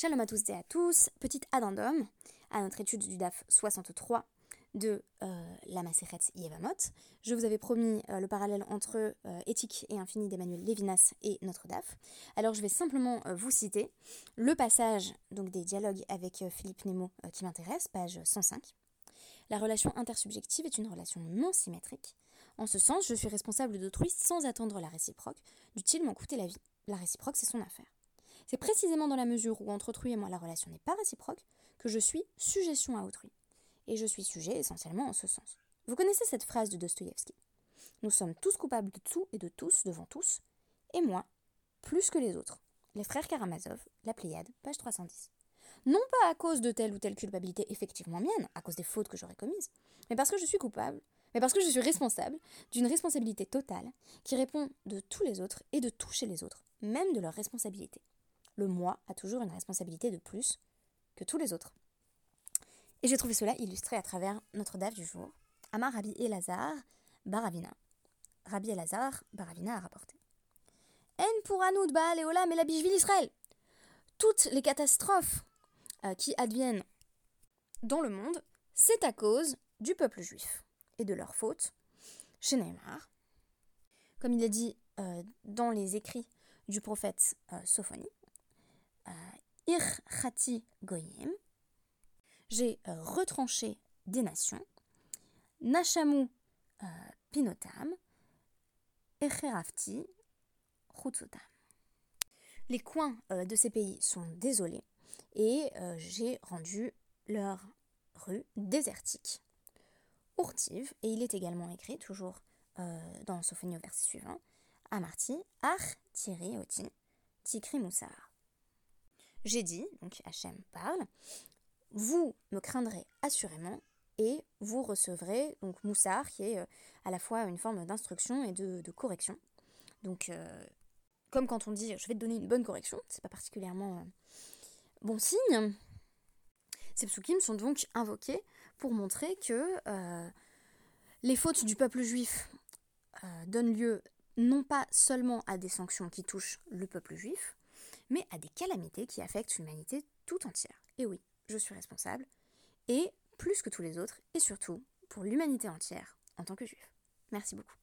Shalom à tous et à tous. Petit addendum à notre étude du DAF 63 de euh, la Maseret Yevamot. Je vous avais promis euh, le parallèle entre euh, Éthique et Infini d'Emmanuel Lévinas et notre DAF. Alors je vais simplement vous citer le passage donc des dialogues avec Philippe Nemo qui m'intéresse, page 105. La relation intersubjective est une relation non symétrique. En ce sens, je suis responsable d'autrui sans attendre la réciproque, dût-il m'en coûter la vie. La réciproque, c'est son affaire. C'est précisément dans la mesure où entre autrui et moi la relation n'est pas réciproque que je suis suggestion à autrui. Et je suis sujet essentiellement en ce sens. Vous connaissez cette phrase de Dostoïevski Nous sommes tous coupables de tout et de tous devant tous, et moi, plus que les autres. Les frères Karamazov, La Pléiade, page 310. Non pas à cause de telle ou telle culpabilité effectivement mienne, à cause des fautes que j'aurais commises, mais parce que je suis coupable, mais parce que je suis responsable d'une responsabilité totale qui répond de tous les autres et de toucher les autres, même de leur responsabilité le moi a toujours une responsabilité de plus que tous les autres. Et j'ai trouvé cela illustré à travers notre DAF du jour. Amar Rabbi Elazar Baravina. Rabbi Elazar Baravina a rapporté. En pour Anoud Baal et Olam et la Israël. Toutes les catastrophes euh, qui adviennent dans le monde, c'est à cause du peuple juif et de leur faute. Chez Neymar, comme il est dit euh, dans les écrits du prophète euh, Sophonie, Irchati Goyim. J'ai euh, retranché des nations. Nashamu euh, Pinotam. Echerafti Chutzotam. Les coins euh, de ces pays sont désolés et j'ai rendu leur rue désertique. Urtiv, et il est également écrit, toujours dans Sophonie au verset suivant, Amarti, Ach Tiri Oti, Tikri Moussar j'ai dit, donc Hachem parle, vous me craindrez assurément et vous recevrez donc Moussar qui est euh, à la fois une forme d'instruction et de, correction. Donc euh, comme quand on dit je vais te donner une bonne correction, c'est pas particulièrement euh, bon signe. Ces psukim sont donc invoqués pour montrer que les fautes du peuple juif donnent lieu non pas seulement à des sanctions qui touchent le peuple juif, mais à des calamités qui affectent l'humanité tout entière. Et oui, je suis responsable, et plus que tous les autres, et surtout pour l'humanité entière en tant que juif. Merci beaucoup.